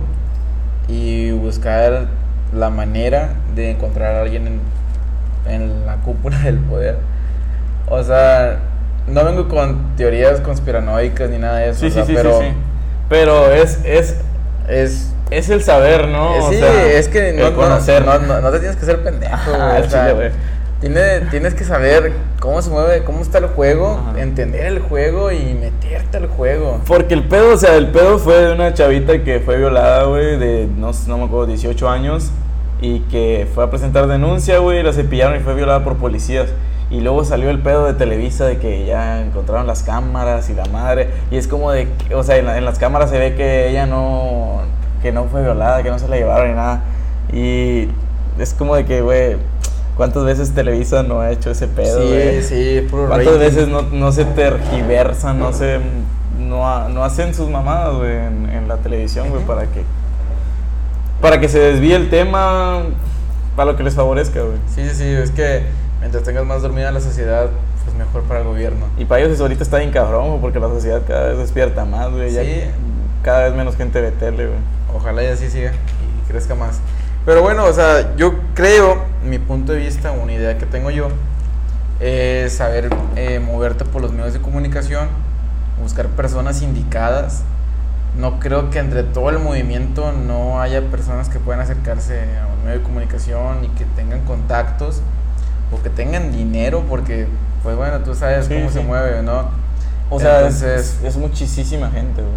C: y buscar la manera de encontrar a alguien en, en la cúpula del poder. O sea, no vengo con teorías conspiranoicas ni nada de eso,
B: Sí,
C: o
B: sí,
C: sea,
B: sí,
C: pero
B: sí, sí. Pero es, es,
C: es
B: es el saber, ¿no?
C: Eh,
B: O
C: sí,
B: sea,
C: es que no,
B: conocer.
C: No, no, no te tienes que ser pendejo,
B: Ajá,
C: güey,
B: al
C: o sea,
B: chile, güey.
C: Tiene- tienes que saber cómo se mueve, cómo está el juego,
B: Ajá.
C: entender el juego y meterte al juego.
B: Porque el pedo, o sea, el pedo fue de una chavita que fue violada, güey, de, no, no me acuerdo, 18 años. Y que fue a presentar denuncia, güey, la cepillaron y fue violada por policías. Y luego salió el pedo de Televisa de que ya encontraron las cámaras y la madre. Y es como de, o sea, en, la- en las cámaras se ve que ella no, que no fue violada, que no se la llevaron ni nada. Y es como de que, güey, ¿cuántas veces Televisa no ha hecho ese pedo,
C: sí, sí, puro
B: ¿Cuántas
C: rating.
B: veces no, no se tergiversan, no se no, no hacen sus mamadas, güey, en, en la televisión, güey, para que para que se desvíe el tema para lo que les favorezca, güey.
C: Sí, sí, sí, es que mientras tengas más dormida la sociedad, pues mejor para el gobierno.
B: Y para ellos eso ahorita está bien cabrón, güey, porque la sociedad cada vez despierta más, güey, ya
C: Sí.
B: cada vez menos gente ve tele, güey.
C: Ojalá y así siga y crezca más. Pero bueno, o sea, yo creo, mi punto de vista, una idea que tengo yo, es saber eh, moverte por los medios de comunicación, buscar personas indicadas. No creo que entre todo el movimiento no haya personas que puedan acercarse a un medio de comunicación y que tengan contactos o que tengan dinero, porque, pues bueno, tú sabes
B: Sí,
C: cómo
B: sí.
C: se mueve, ¿no?
B: O sea, es,
C: Entonces-
B: es muchísima gente, güey.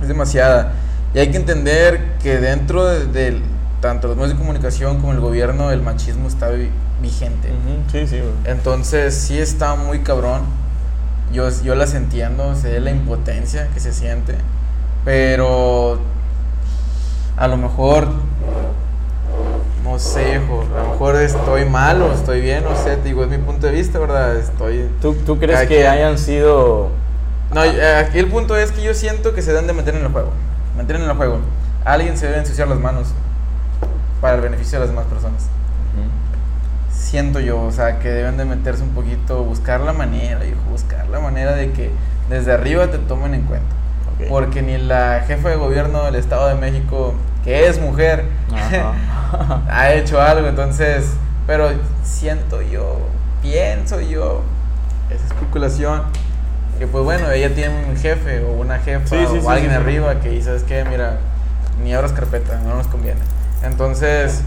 C: Es demasiada. Y hay que entender que dentro de, de tanto los medios de comunicación como el gobierno, el machismo está vi- vigente.
B: Sí, sí, güey.
C: Entonces sí está muy cabrón. Yo, yo las entiendo, sé la impotencia que se siente. Pero a lo mejor, no sé, hijo, a lo mejor estoy mal o estoy bien, no sé, digo, es mi punto de vista, ¿verdad? Estoy...
B: ¿Tú, tú crees que
C: quien.
B: hayan sido...
C: No, eh, aquí el punto es que yo siento que se deben de meter en el juego. Meter en el juego. Alguien se debe ensuciar las manos para el beneficio de las demás personas. Siento yo, o sea, que deben de meterse un poquito, buscar la manera, hijo, buscar la manera de que desde arriba te tomen en cuenta.
B: Ok.
C: Porque ni la jefa de gobierno del Estado de México, que es mujer, ha hecho algo, entonces, pero siento yo, pienso yo, es especulación, que pues bueno, ella tiene un jefe o una jefa
B: Sí, sí,
C: o
B: sí,
C: alguien arriba que dice, ¿sabes qué? Mira, ni abras carpeta, no nos conviene. Entonces,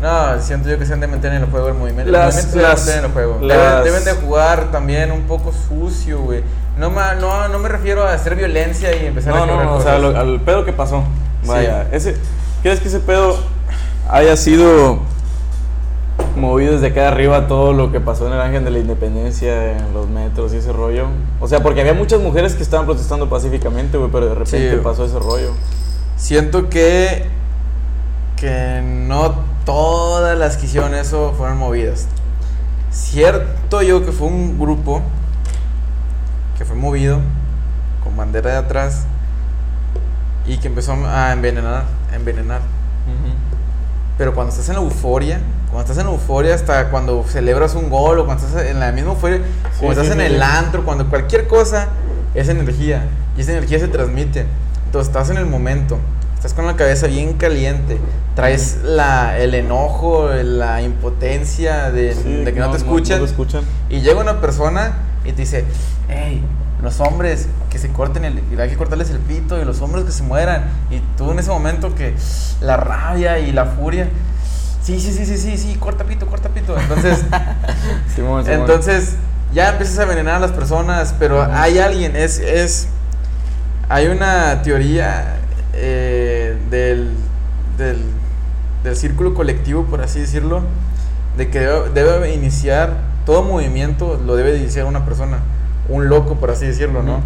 C: no, siento yo que se han de meter en el juego el movimiento.
B: Las-
C: el movimiento se
B: las-
C: meter en el juego.
B: las-
C: Deben, deben de jugar también un poco sucio, güey. No, ma- no, no me refiero a hacer violencia y empezar a
B: No, no, no, o sea, lo- al pedo que pasó.
C: Sí.
B: Vaya, ese, ¿crees que ese pedo haya sido movido desde acá arriba todo lo que pasó en el Ángel de la Independencia, en los metros y ese rollo? O sea, porque había muchas mujeres que estaban protestando pacíficamente, güey, pero de repente
C: Sí.
B: pasó ese rollo.
C: Siento que que no todas las que hicieron eso fueron movidas. Cierto yo que fue un grupo que fue movido con bandera de atrás y que empezó a envenenar, a envenenar. Pero cuando estás en la euforia, cuando estás en la euforia, hasta cuando celebras un gol o cuando estás en la misma euforia, cuando
B: Sí,
C: estás
B: sí,
C: en el antro, cuando cualquier cosa es energía y esa energía se transmite. Entonces estás en el momento, estás con la cabeza bien caliente, traes la, el enojo, la impotencia de,
B: Sí,
C: de que no, te
B: No
C: escuchan. Y llega una persona y te dice, hey, los hombres que se corten el, hay que cortarles el pito y los hombres que se mueran. Y tú en ese momento que la rabia y la furia, sí, sí, sí, sí, sí, sí, corta pito, corta pito. Entonces, entonces ya empiezas a envenenar a las personas, pero hay alguien, es, es, hay una teoría eh, del, del, del círculo colectivo, por así decirlo, de que debe, debe iniciar, todo movimiento lo debe de iniciar una persona, un loco, por así decirlo, ¿no?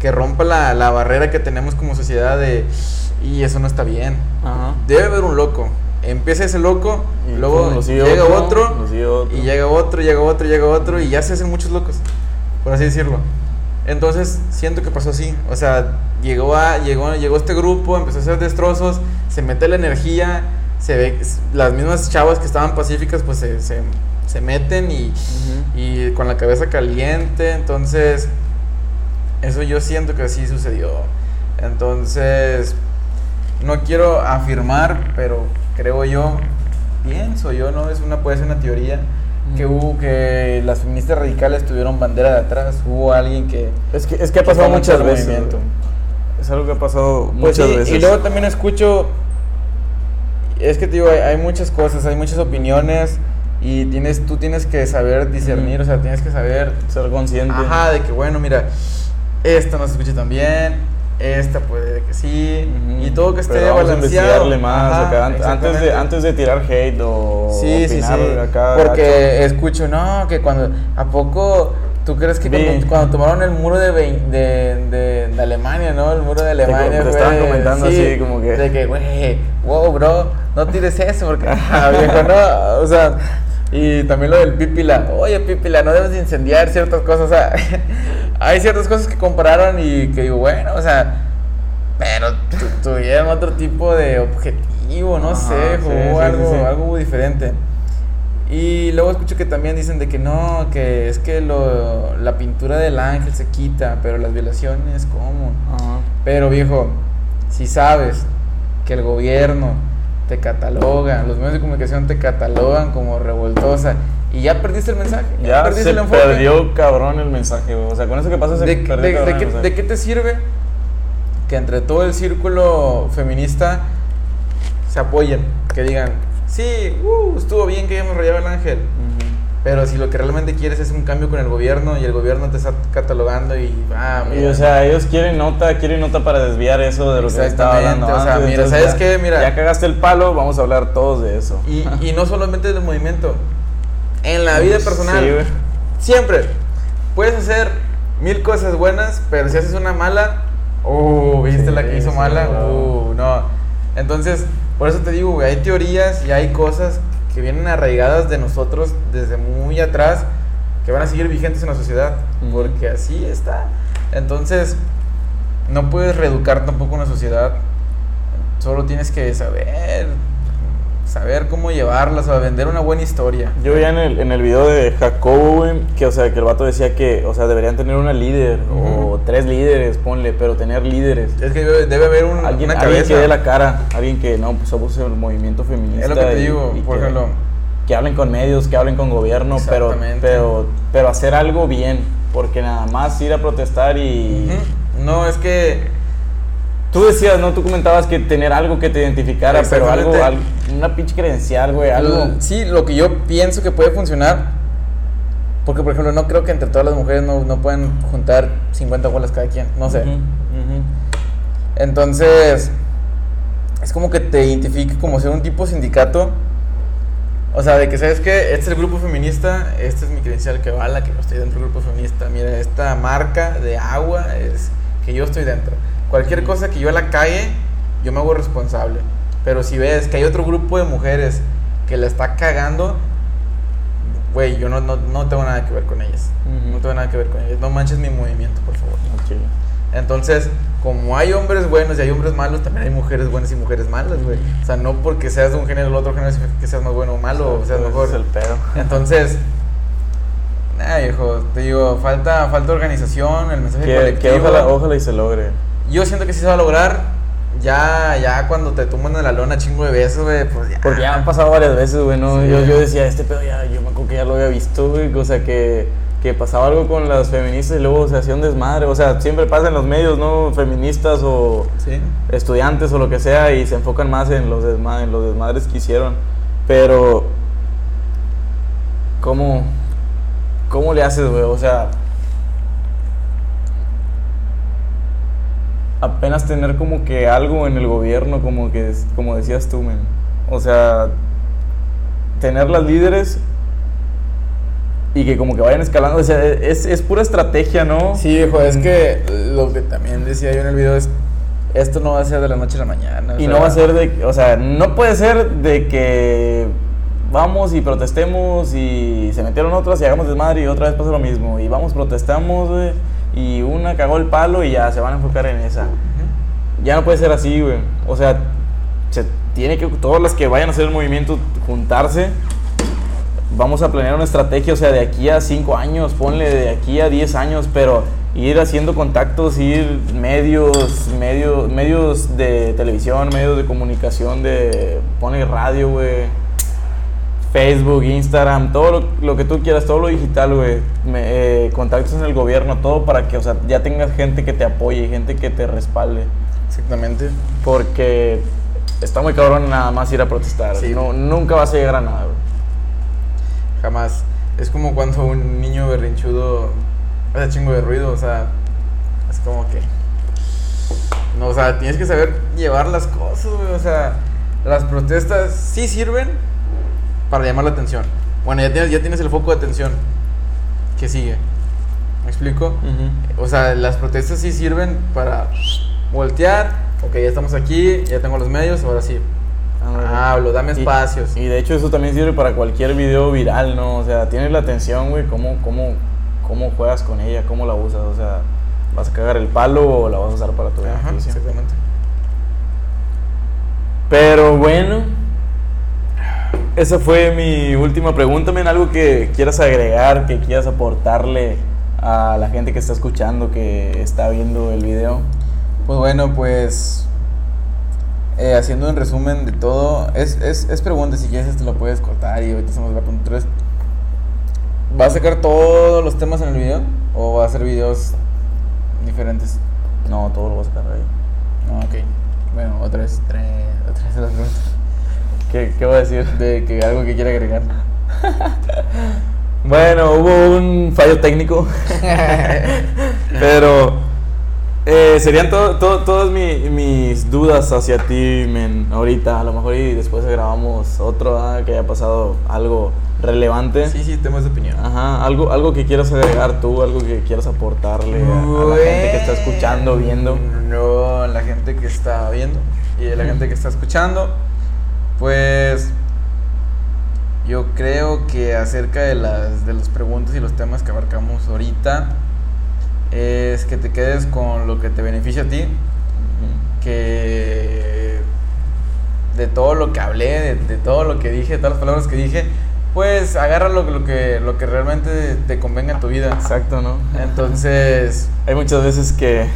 C: Que rompa la, la barrera que tenemos como sociedad de, y eso no está bien. Debe haber un loco. Empieza ese loco,
B: Y
C: luego
B: sigue
C: llega
B: otro,
C: otro,
B: otro.
C: y llega otro, llega otro, llega otro, y ya se hacen muchos locos, por así decirlo. Entonces, siento que pasó así. O sea, llegó, a, llegó, llegó este grupo, empezó a hacer destrozos, se mete la energía, se ve, las mismas chavas que estaban pacíficas, pues se, se, se meten y, y con la cabeza caliente. Entonces, eso yo siento que así sucedió. Entonces, no quiero afirmar, pero creo yo, pienso yo, ¿no? Es una, puede ser una teoría. Que hubo que las feministas radicales tuvieron bandera de atrás. Hubo alguien que.
B: Es que, es que ha pasado muchas veces.
C: movimiento.
B: Es algo que ha pasado
C: Pues
B: muchas
C: sí,
B: veces.
C: Y luego también escucho. Es que te digo, hay, hay muchas cosas, hay muchas opiniones. Y tienes, tú tienes que saber discernir,
B: Ujú.
C: o sea, tienes que saber
B: Ser consciente.
C: Ajá, de que bueno, mira, esta no se escucha tan bien, esta puede que sí,
B: Ujú.
C: y todo que esté
B: Pero vamos a
C: balanceado.
B: investigarle más
C: Ajá,
B: acá, an- antes, de, antes de tirar hate o
C: Sí, sí, sí.
B: opinar acá.
C: Porque escucho, no, que cuando. ¿A poco tú crees que cuando, cuando tomaron el muro de, de, de, de Alemania, ¿no? El muro de Alemania.
B: te estaban
C: güey,
B: comentando así, como que-
C: De que, güey, wow, bro, no tires eso, porque. ah, viejo, no, o sea. Y también lo del pípila. Oye, pípila, no debes de incendiar ciertas cosas. O sea, hay ciertas cosas que compararon y que digo, bueno, o sea. Pero tu- tuvieron otro tipo de objetivo, no
B: Ajá,
C: sé,
B: sí,
C: hubo
B: sí,
C: algo,
B: sí,
C: algo diferente. Y luego escucho que también dicen de que no, que es que lo, la pintura del ángel se quita, pero las violaciones, ¿cómo?
B: Ajá.
C: Pero viejo, si sabes que el gobierno te catalogan, los medios de comunicación te catalogan como revoltosa y ya perdiste el mensaje.
B: Ya
C: perdiste
B: se
C: el enfoque.
B: perdió cabrón el mensaje, güey. O sea, con eso que pasa se
C: ¿De,
B: perdió
C: de-
B: cabrón
C: de
B: el
C: qué,
B: mensaje.
C: de qué te sirve que entre todo el círculo feminista se apoyen? Que digan, sí, uh, estuvo bien que hayamos rayado el ángel. Pero si lo que realmente quieres es un cambio con el gobierno y el gobierno te está catalogando y ah,
B: Y o sea, ellos quieren nota, quieren nota para desviar eso de lo que estaba hablando.
C: O sea, mira, ¿sabes
B: ya-
C: qué? Mira.
B: Ya cagaste el palo, vamos a hablar todos de eso.
C: y, y no solamente del movimiento, en la vida personal,
B: Sí,
C: siempre. Puedes hacer mil cosas buenas, pero si haces una mala, uh, viste
B: Sí,
C: la que hizo
B: sí,
C: mala, uh, no. Entonces, por eso te digo, güey, hay teorías y hay cosas que vienen arraigadas de nosotros desde muy atrás que van a seguir vigentes en la sociedad, porque así está. Entonces, no puedes reeducar tampoco una sociedad, solo tienes que saber, saber cómo llevarlas, o vender una buena historia.
B: Yo veía en el, en el video de Jacobo, güey, que, o sea, que el vato decía que, o sea, deberían tener una líder o tres líderes, ponle, pero tener líderes.
C: Es que debe, debe haber un-
B: Alguien,
C: una
B: alguien que dé la cara, alguien que, no, pues somos el movimiento feminista.
C: Es lo que te
B: y-
C: digo,
B: y
C: por
B: que-
C: ejemplo.
B: que hablen con medios, que hablen con gobierno, pero, pero, pero hacer algo bien, porque nada más ir a protestar y...
C: No, es que
B: Tú decías, ¿no? Tú comentabas que tener algo que te identificara, pero algo, una pinche credencial, güey, algo...
C: L- Sí, lo que yo pienso que puede funcionar. Porque, por ejemplo, no creo que entre todas las mujeres no, no puedan juntar 50 bolas cada quien. No sé. Entonces, es como que te identifique como ser un tipo sindicato. O sea, de que sabes que este es el grupo feminista, este es mi credencial que vala, que yo estoy dentro del grupo feminista. Mira, esta marca de agua es que yo estoy dentro. Cualquier cosa que yo la cague, yo me hago responsable. Pero si ves que hay otro grupo de mujeres que la está cagando, güey, yo no, no, no tengo nada que ver con ellas.
B: Ujú.
C: No tengo nada que ver con ellas. No manches mi movimiento, por favor.
B: Chile.
C: Entonces, como hay hombres buenos y hay hombres malos, también hay mujeres buenas y mujeres malas, güey. O sea, no porque seas de un género o otro género que seas más bueno o malo, o seas mejor.
B: es el pedo.
C: Entonces, nada, hijo, te digo, falta, falta organización, el mensaje
B: Que, que
C: colectivo.
B: ojalá, ojalá y se logre.
C: Yo siento que sí se va a lograr. Ya, ya cuando te tumban en la lona chingo de besos, güey, pues ya.
B: Porque ya han pasado varias veces, güey, ¿no?
C: Sí.
B: Yo, yo decía, este pedo ya, yo me acuerdo que ya lo había visto, güey. O sea, que, que pasaba algo con las feministas y luego se hacía un desmadre. O sea, siempre pasa en los medios, ¿no? Feministas o
C: Sí.
B: estudiantes o lo que sea y se enfocan más en los, desma- en los desmadres que hicieron. Pero, ¿cómo, cómo le haces, güey? O sea, apenas tener como que algo en el gobierno, como que, como decías tú, men. O sea, tener las líderes y que como que vayan escalando. O sea, es, es pura estrategia, ¿no?
C: Sí, hijo, es que lo que también decía yo en el video es, esto no va a ser de la noche a la mañana.
B: Y
C: sea,
B: no va a ser de, o sea, no puede ser de que vamos y protestemos y se metieron otras y hagamos desmadre y otra vez pasa lo mismo. Y vamos, protestamos, güey, y una cagó el palo y ya se van a enfocar en esa. Ya no puede ser así, güey. O sea, se tiene que, todas las que vayan a hacer el movimiento, juntarse. Vamos a planear una estrategia, o sea, de aquí a 5 años, ponle de aquí a 10 años, pero ir haciendo contactos, ir medios, medios, medios de televisión, medios de comunicación, de, pone radio, güey. Facebook, Instagram, todo lo, lo que tú quieras, todo lo digital, güey. Eh, contactos en el gobierno, todo para que, o sea, ya tengas gente que te apoye, gente que te respalde.
C: Exactamente.
B: Porque está muy cabrón nada más ir a protestar.
C: Sí.
B: No, nunca vas a llegar a nada, güey.
C: Jamás. Es como cuando un niño berrinchudo hace chingo de ruido, o sea, es como que... No, o sea, tienes que saber llevar las cosas, güey, o sea, las protestas sí sirven para llamar la atención. Bueno, ya tienes, ya tienes el foco de atención. ¿Qué sigue? ¿Me explico? O sea, las protestas sí sirven para voltear. Ok, ya estamos aquí, ya tengo los medios, ahora sí. Hablo, dame
B: Y-
C: espacios.
B: Y, de hecho eso también sirve para cualquier video viral, ¿no? O sea, tienes la atención, güey, cómo, cómo, cómo juegas con ella, cómo la usas. O sea, ¿vas a cagar el palo o la vas a usar para tu
C: Ajá,
B: beneficio?
C: exactamente.
B: Pero bueno, esa fue mi última pregunta, men. Algo que quieras agregar, que quieras aportarle a la gente que está escuchando, que está viendo el video.
C: Pues bueno, pues eh, haciendo un resumen de todo. Es, es, es pregunta, si quieres, te lo puedes cortar y ahorita hacemos la pregunta 3. ¿Va a sacar todos los temas en el video? ¿O va a hacer videos diferentes?
B: No, todo lo voy a sacar ahí.
C: No, ok. Bueno, otra vez, tres, otra vez la pregunta.
B: ¿Qué, qué voy a decir?
C: De que algo que quiera agregar.
B: Bueno, hubo un fallo técnico. Pero eh, serían to- to- todas mi- mis dudas hacia ti, men, ahorita. A lo mejor y después grabamos otro, ah, que haya pasado algo relevante.
C: Sí, sí, temas de opinión.
B: Ajá, algo, algo que quieras agregar tú, algo que quieras aportarle a, a la gente que está escuchando, viendo.
C: No, la gente que está viendo y la gente que está escuchando. Pues yo creo que acerca de las, de las preguntas y los temas que abarcamos ahorita, es que te quedes con lo que te beneficia a ti, que de todo lo que hablé, de, de todo lo que dije, de todas las palabras que dije, pues agarra lo, lo que, lo que realmente te convenga en tu vida.
B: Exacto, ¿no?
C: Entonces,
B: Hay muchas veces que,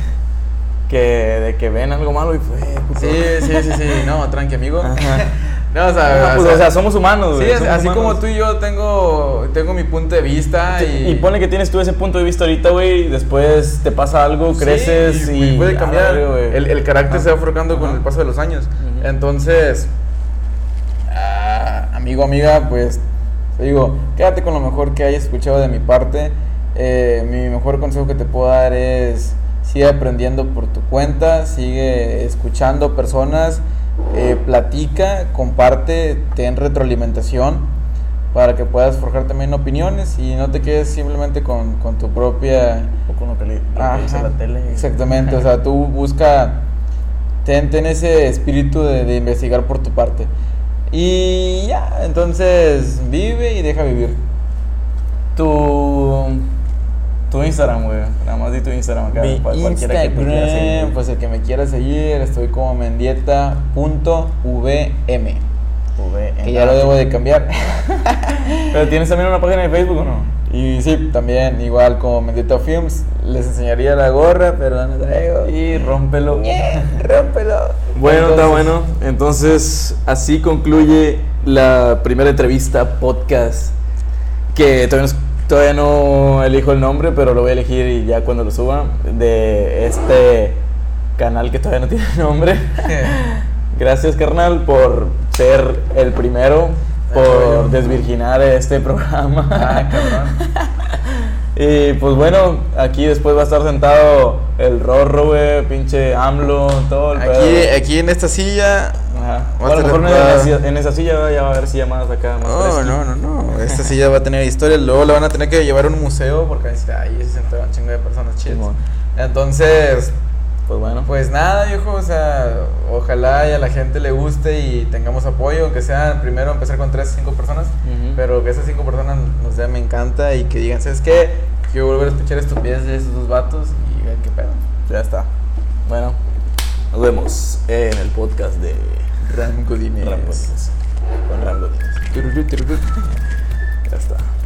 B: que de que ven algo malo y pues,
C: sí, sí, sí, sí, no, tranqui amigo.
B: Ajá.
C: No, o sea,
B: Ah, pues, o sea, somos humanos,
C: Sí,
B: somos
C: así como tú y yo tengo, tengo mi punto de vista y...
B: Y pone que tienes tú ese punto de vista ahorita, güey, después te pasa algo,
C: Sí,
B: creces y...
C: puede cambiar.
B: Güey.
C: el, el carácter
B: Ajá.
C: se va forjando con el paso de los años. Entonces, ah, amigo, amiga, pues te digo, quédate con lo mejor que hayas escuchado de mi parte. Eh, mi mejor consejo que te puedo dar es sigue aprendiendo por tu cuenta, sigue escuchando personas, eh, platica, comparte, ten retroalimentación para que puedas forjar también opiniones y no te quedes simplemente con, con tu propia
B: O con lo que, le, lo que
C: Ajá,
B: dice la tele.
C: Exactamente, o sea, tú busca, ten, ten ese espíritu de, de investigar por tu parte. Y ya, entonces vive y deja vivir.
B: Tu... Tu Instagram, güey. Nada más di tu Instagram acá.
C: Mi
B: para cualquiera que te quiera seguir.
C: Instagram, pues el que me quiera seguir, estoy como mendieta.vm.
B: V,
C: Que ya lo debo de cambiar.
B: Pero tienes también una página de Facebook o no?
C: Y sí, también igual como Mendieta Films, les enseñaría la gorra, pero no la traigo.
B: Y rómpelo.
C: Rómpelo.
B: Bueno, está bueno. Entonces, así concluye la primera entrevista podcast. Que todavía no, todavía no elijo el nombre, pero lo voy a elegir y ya cuando lo suba. De este canal que todavía no tiene nombre. Gracias, carnal, por ser el primero, por desvirginar este programa.
C: Ah, cabrón.
B: Y pues bueno, aquí después va a estar sentado el Rorro, güey, pinche AMLO, todo el
C: Aquí,
B: pedo.
C: aquí en esta silla.
B: Ajá. O
C: a
B: lo mejor en esa, en esa silla ya va a haber más acá, más
C: No,
B: fresqui.
C: no, no, no. Esta silla va a tener historia. Luego la van a tener que llevar a un museo porque ahí se sentaron un chingo de personas chidas. Entonces,
B: Pues bueno.
C: pues nada, viejo. O sea, ojalá y a la gente le guste y tengamos apoyo, aunque sea primero empezar con 3 o 5 personas. Pero que esas 5 personas nos den, me encanta y que digan, ¿sabes qué? Quiero volver a escuchar estupideces de esos dos vatos y ver qué pedo.
B: Ya está. Bueno, nos vemos en el podcast de
C: Ram Godínez.
B: Ram Godínez. Con Ram Godínez. Ya está.